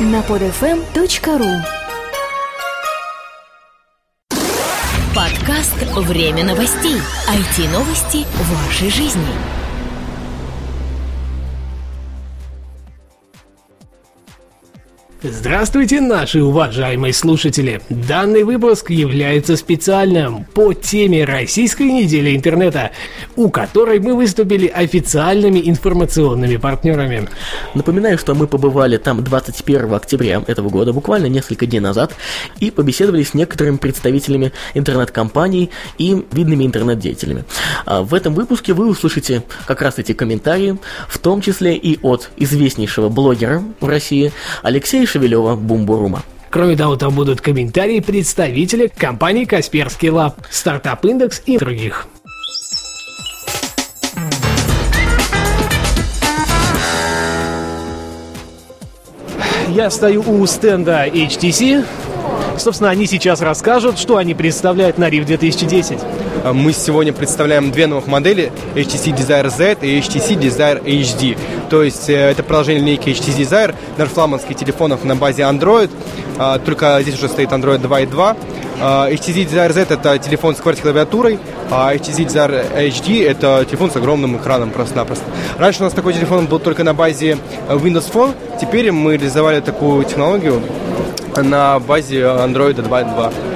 на podfm.ru Подкаст «Время новостей». IT-новости в вашей жизни. Здравствуйте, наши уважаемые слушатели! Данный выпуск является специальным по теме Российской недели интернета, у которой мы выступили официальными информационными партнерами. Напоминаю, что мы побывали там 21 октября этого года, буквально несколько дней назад, и побеседовали с некоторыми представителями интернет-компаний и видными интернет-деятелями. А в этом выпуске вы услышите как раз эти комментарии, в том числе и от известнейшего блогера в России Алексея Шевелева Бумбурума. Кроме того, там будут комментарии представителей компании Kaspersky Lab, Startup Index и других. Я стою у стенда HTC. Собственно, они сейчас расскажут, что они представляют на RIF 2010. Мы сегодня представляем две новых модели HTC Desire Z и HTC Desire HD. То есть э, это продолжение линейки HTC Desire, наш флагманских телефонов на базе Android, а, только здесь уже стоит Android 2.2. А, HTC Desire Z это телефон с QWERTY-клавиатурой, а HTC Desire HD это телефон с огромным экраном просто-напросто. Раньше у нас такой телефон был только на базе Windows Phone, теперь мы реализовали такую технологию на базе Android 2.2.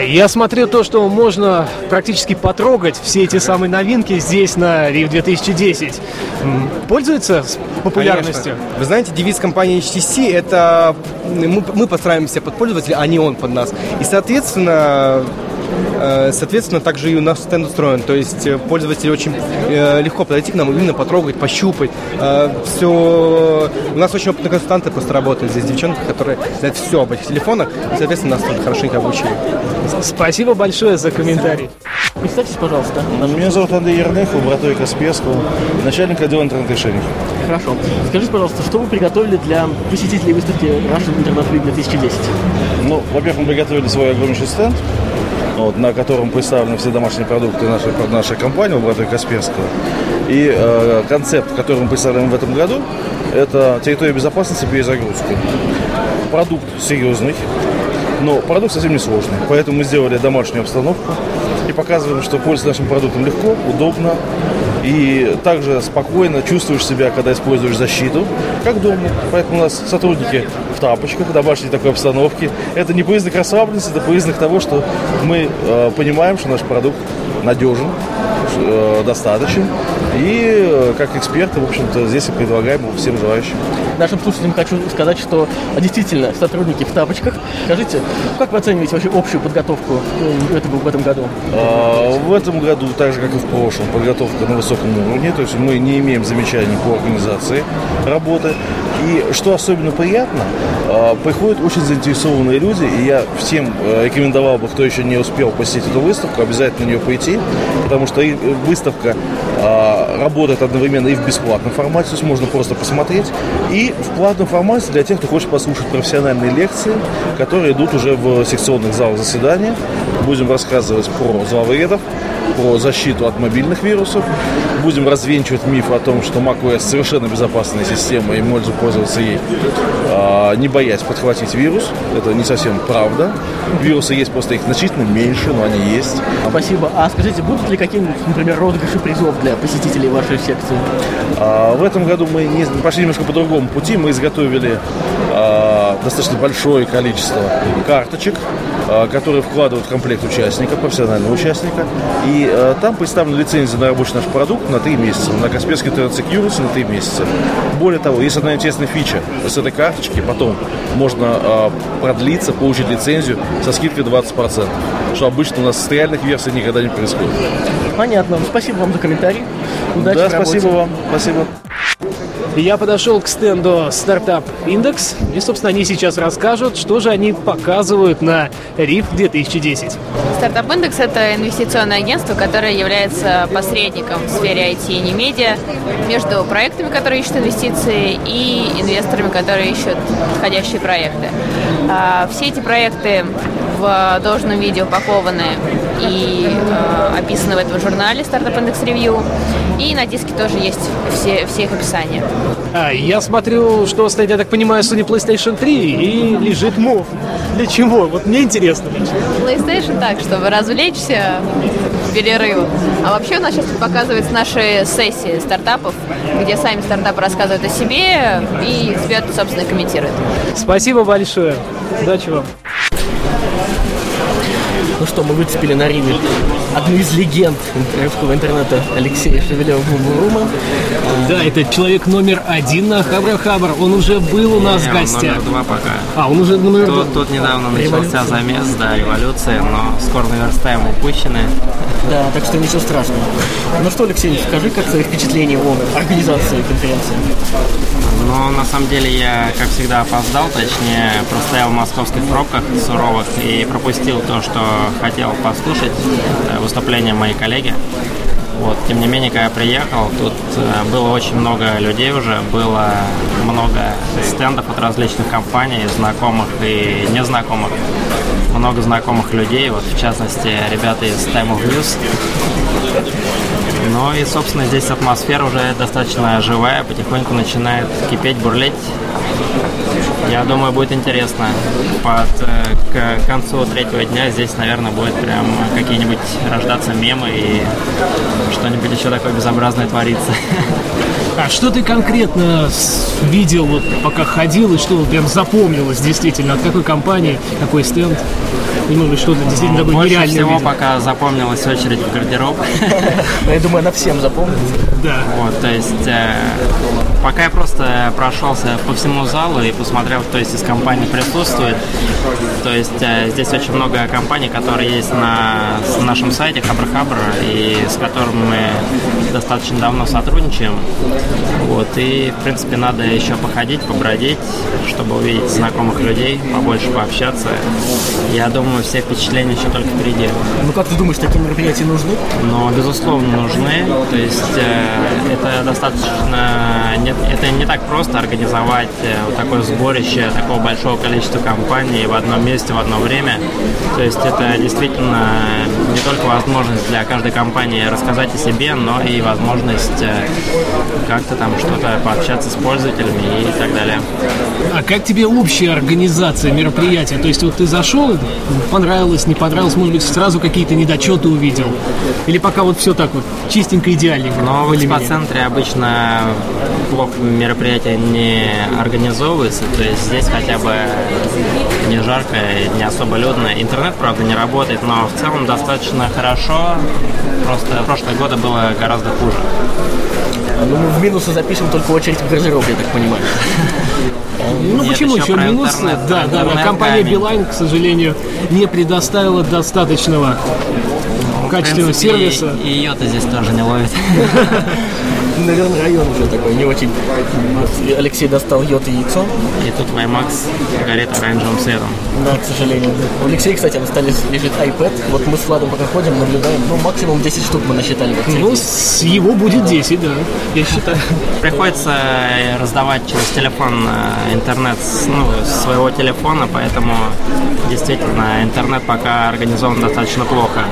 Я смотрю то, что можно практически потрогать все эти самые новинки здесь на RIF 2010. М, Пользуется популярностью? Конечно. Вы знаете, девиз компании HTC это мы, мы подстраиваемся под пользователя, а не он под нас. И, соответственно, Соответственно, также и у нас стенд устроен. То есть э, пользователю очень э, легко подойти к нам, именно потрогать, пощупать. все... У нас очень опытные консультанты просто работают здесь, девчонки, которые знают все об этих телефонах. И, соответственно, нас тоже хорошенько обучили. Спасибо большое за комментарий. Представьтесь, пожалуйста. Меня зовут Андрей Ернех, лаборатория Касперского, начальник отдела интернет-решений. Хорошо. Скажите, пожалуйста, что вы приготовили для посетителей выставки Russian Internet Week 2010? Ну, во-первых, мы приготовили свой огромнейший стенд, вот, на котором представлены все домашние продукты нашей, нашей компании, лаборатории Касперского. И э, концепт, который мы представляем в этом году, это территория безопасности перезагрузки. Продукт серьезный, но продукт совсем не сложный. Поэтому мы сделали домашнюю обстановку и показываем, что пользоваться нашим продуктом легко, удобно и также спокойно чувствуешь себя, когда используешь защиту, как дома. Поэтому у нас сотрудники в тапочках, в домашней такой обстановке. Это не признак расслабленности, это признак того, что мы э, понимаем, что наш продукт надежен, э, достаточен. И э, как эксперты, в общем-то, здесь и предлагаем его всем желающим. Нашим слушателям хочу сказать, что действительно сотрудники в тапочках. Скажите, как вы оцениваете вообще общую подготовку э, этого- в этом году? А, В этом году, так же как и в прошлом, подготовка на высоком уровне, то есть мы не имеем замечаний по организации работы. И что особенно приятно, а, приходят очень заинтересованные люди, и я всем рекомендовал бы, кто еще не успел посетить эту выставку, обязательно на нее пойти, потому что выставка а, работает одновременно и в бесплатном формате, то есть можно просто посмотреть, и в платном формате для тех, кто хочет послушать профессиональные лекции, которые идут уже в секционных залах заседания. Будем рассказывать про зловредов, про защиту от мобильных вирусов. Будем развенчивать миф о том, что macOS совершенно безопасная система и можно пользоваться ей, а, не боясь подхватить вирус. Это не совсем правда. Вирусы есть, просто их значительно меньше, но они есть. Спасибо. А скажите, будут ли какие-нибудь, например, розыгрыши призов для посетителей вашей секции? А, В этом году мы пошли немножко по другому пути. Мы изготовили достаточно большое количество карточек, а, которые вкладывают в комплект участника, профессионального участника. И а, там представлена лицензия на рабочий наш продукт на 3 месяца. На Касперский Internet Security на 3 месяца. Более того, есть одна интересная фича. С этой карточки потом можно а, продлиться, получить лицензию со скидкой 20%. Что обычно у нас с реальных версий никогда не происходит. Понятно. Спасибо вам за комментарий. Удачи да, спасибо вам. Спасибо. Я подошел к стенду Startup Index, и, собственно, они сейчас расскажут, что же они показывают на RIF 2010. Стартап Индекс – это инвестиционное агентство, которое является посредником в сфере IT и не медиа между проектами, которые ищут инвестиции, и инвесторами, которые ищут подходящие проекты. А, Все эти проекты в должном виде упакованы и э, описаны в этом журнале Startup Index Review. И на диске тоже есть все, все их описания. А, я смотрю, что стоит, я так понимаю, Sony PlayStation 3 и лежит мов. Для чего? Вот мне интересно. PlayStation так, чтобы развлечься в перерыв. А вообще у нас сейчас показываются наши сессии стартапов, где сами стартапы рассказывают о себе и тебя, собственно, комментируют. Спасибо большое. Удачи вам. Ну что, мы выцепили на Риме одну из легенд русского интернета Алексея Шевелева Бумбурума. Да, это человек номер один на Хабра Хабр. Он уже был у нас в Не, гостях. номер два пока. А, он уже номер два. Тут, тут недавно начался замес, да, революция, но скоро наверстаем упущенные. Да, так что ничего страшного. Ну что, Алексей, скажи, как свои впечатления о организации конференции? Но на самом деле я, как всегда, опоздал, точнее, простоял в московских пробках суровых и пропустил то, что хотел послушать, э, выступление моей коллеги. Вот, тем не менее, когда я приехал, тут э, было очень много людей уже, было много стендов от различных компаний, знакомых и незнакомых. Много знакомых людей, вот в частности, ребята из Time of News. Ну и, собственно, здесь атмосфера уже достаточно живая, потихоньку начинает кипеть, бурлеть. Я думаю, будет интересно. Под, э, к концу третьего дня здесь, наверное, будет прям какие-нибудь рождаться мемы и что-нибудь еще такое безобразное твориться. А что ты конкретно видел, вот, пока ходил, и что прям запомнилось действительно? От какой компании, какой стенд? И, может быть, что-то действительно такое Больше нереальное всего увидел? пока запомнилась очередь в гардероб. Ну, я думаю, она всем запомнится. Да. Вот, то есть, э, пока я просто прошелся по всему залу и посмотрел, кто из компаний присутствует. То есть, э, здесь очень много компаний, которые есть на нашем сайте Хабр Хабр, и с которыми мы достаточно давно сотрудничаем. Вот, и, в принципе, надо еще походить, побродить, чтобы увидеть знакомых людей, побольше пообщаться. Я думаю, все впечатления еще только впереди. Ну как ты думаешь, такие мероприятия нужны? но безусловно нужны. То есть э, это достаточно не, это не так просто организовать э, вот такое сборище такого большого количества компаний в одном месте в одно время. То есть это действительно не только возможность для каждой компании рассказать о себе, но и возможность э, как-то там что-то пообщаться с пользователями и так далее. А как тебе общая организация мероприятия? То есть вот ты зашел, понравилось, не понравилось, может быть, сразу какие-то недочеты увидел? Или пока вот все так вот чистенько, идеальненько? Но в экспоцентре обычно плохо мероприятия не организовываются, то есть здесь хотя бы не жарко, не особо людно. Интернет, правда, не работает, но в целом достаточно хорошо. Просто прошлые годы было гораздо хуже. Ну, мы в минусы запишем только очередь в гардероб, я так понимаю. Ну Нет, почему еще еще минус? интернет, Да, да, да. Компания камень. Билайн, к сожалению, не предоставила достаточного качественного В принципе, сервиса. И ее-то здесь тоже не ловит. Наверное, район уже такой не очень. Алексей достал йод и яйцо. И тут Ваймакс горит оранжевым светом. Да, к сожалению. У Алексея, кстати, на столе лежит iPad. Вот мы с Владом пока ходим, наблюдаем. Ну, максимум 10 штук мы насчитали. Вот Ну, с его будет 10, да, я считаю. Приходится э, раздавать через телефон э, интернет с ну, с своего телефона, поэтому действительно интернет пока организован достаточно плохо.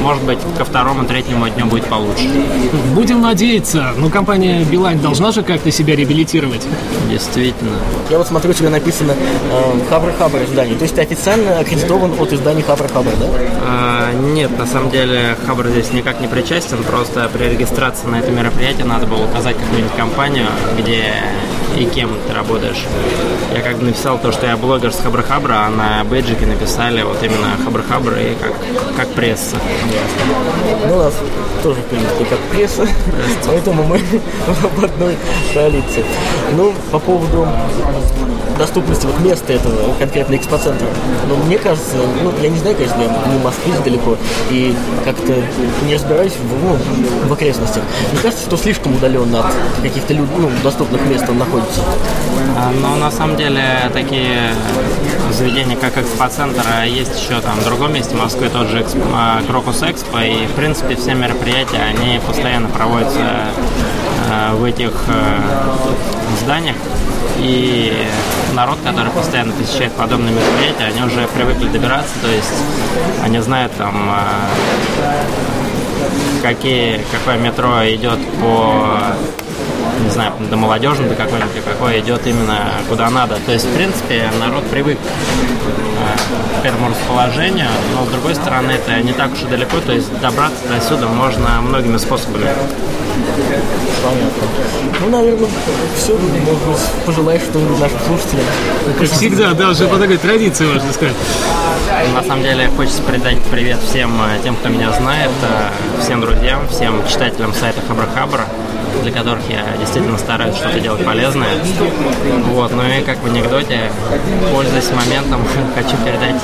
Может быть, ко второму, третьему дню будет получше. Будем надеяться. Ну, компания Билайн должна же как-то себя реабилитировать. Действительно. Я вот смотрю, у тебя написано э, Хабр Хабр издание. То есть ты официально аккредитован от издания Хабр Хабр, да? А, нет, на самом деле Хабр здесь никак не причастен, просто при регистрации на это мероприятие надо было указать какую-нибудь компанию, где и кем ты работаешь. Я как бы написал то, что я блогер с Хабр Хабра, а на бейджике написали вот именно Хабр Хабр и как, как пресса. Ну, у нас тоже, в принципе, как пресса, поэтому мы в одной коалиции. Ну, по поводу доступности вот места этого конкретно экспоцентра. Ну, мне кажется, ну, я не знаю, конечно, я не в Москве далеко, и как-то не разбираюсь в, ну, в окрестностях. Мне кажется, что слишком удаленно от каких-то люд- ну, доступных мест он находится. А, Но на самом деле такие заведения, как Экспоцентр, а есть еще там в другом месте в Москве тот же Эксп- а, Крокус Экспо, и в принципе все мероприятия, они постоянно проводятся э, в этих зданиях, и народ, который постоянно посещает подобные мероприятия, они уже привыкли добираться, то есть они знают там какие, какое метро идет по не знаю, до молодежного, до какой-нибудь, какой идет именно куда надо. То есть, в принципе, народ привык э, к этому расположению, но с другой стороны, это не так уж и далеко, то есть добраться до сюда можно многими способами. Понятно. Ну, наверное, все. Может быть, пожелаешь что-нибудь нашим слушателям. Как всегда, да, уже по такой традиции, можно сказать. На самом деле, хочется передать привет всем э, тем, кто меня знает, э, всем друзьям, всем читателям сайта Хабра-Хабра для которых я действительно стараюсь что-то делать полезное. Вот, ну и как в анекдоте, пользуясь моментом, хочу передать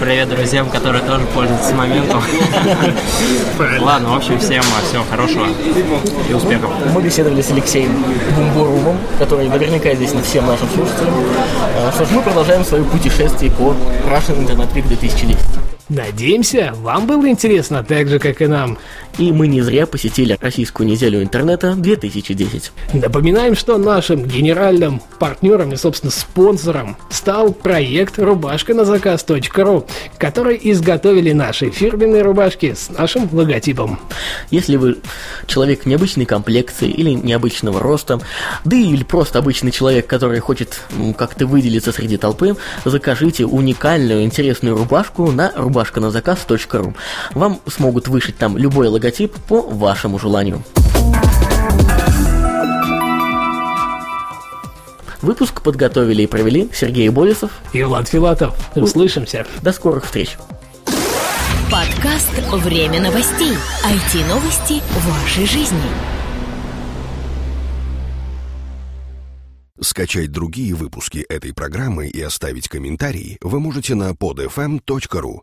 привет друзьям, которые тоже пользуются моментом. Ладно, в общем, всем всего хорошего и успехов. Мы беседовали с Алексеем Бумбурумом, который наверняка известен всем нашим слушателям. А, Что ж, мы продолжаем свое путешествие по Russian Internet Week 2010. Надеемся, вам было интересно так же, как и нам. И мы не зря посетили Российскую неделю интернета 2010. Напоминаем, что нашим генеральным партнером и, собственно, спонсором стал проект рубашка на заказ.ру, который изготовили наши фирменные рубашки с нашим логотипом. Если вы человек необычной комплекции или необычного роста, да или просто обычный человек, который хочет как-то выделиться среди толпы, закажите уникальную интересную рубашку на рубашканазаказ.ру. Вам смогут вышить там любой логотип по вашему желанию. Выпуск подготовили и провели Сергей Болесов. И Влад Филатов. Услышимся. До скорых встреч! Подкаст «Время новостей». IT-новости вашей жизни. Скачать другие выпуски этой программы и оставить комментарии вы можете на podfm.ru.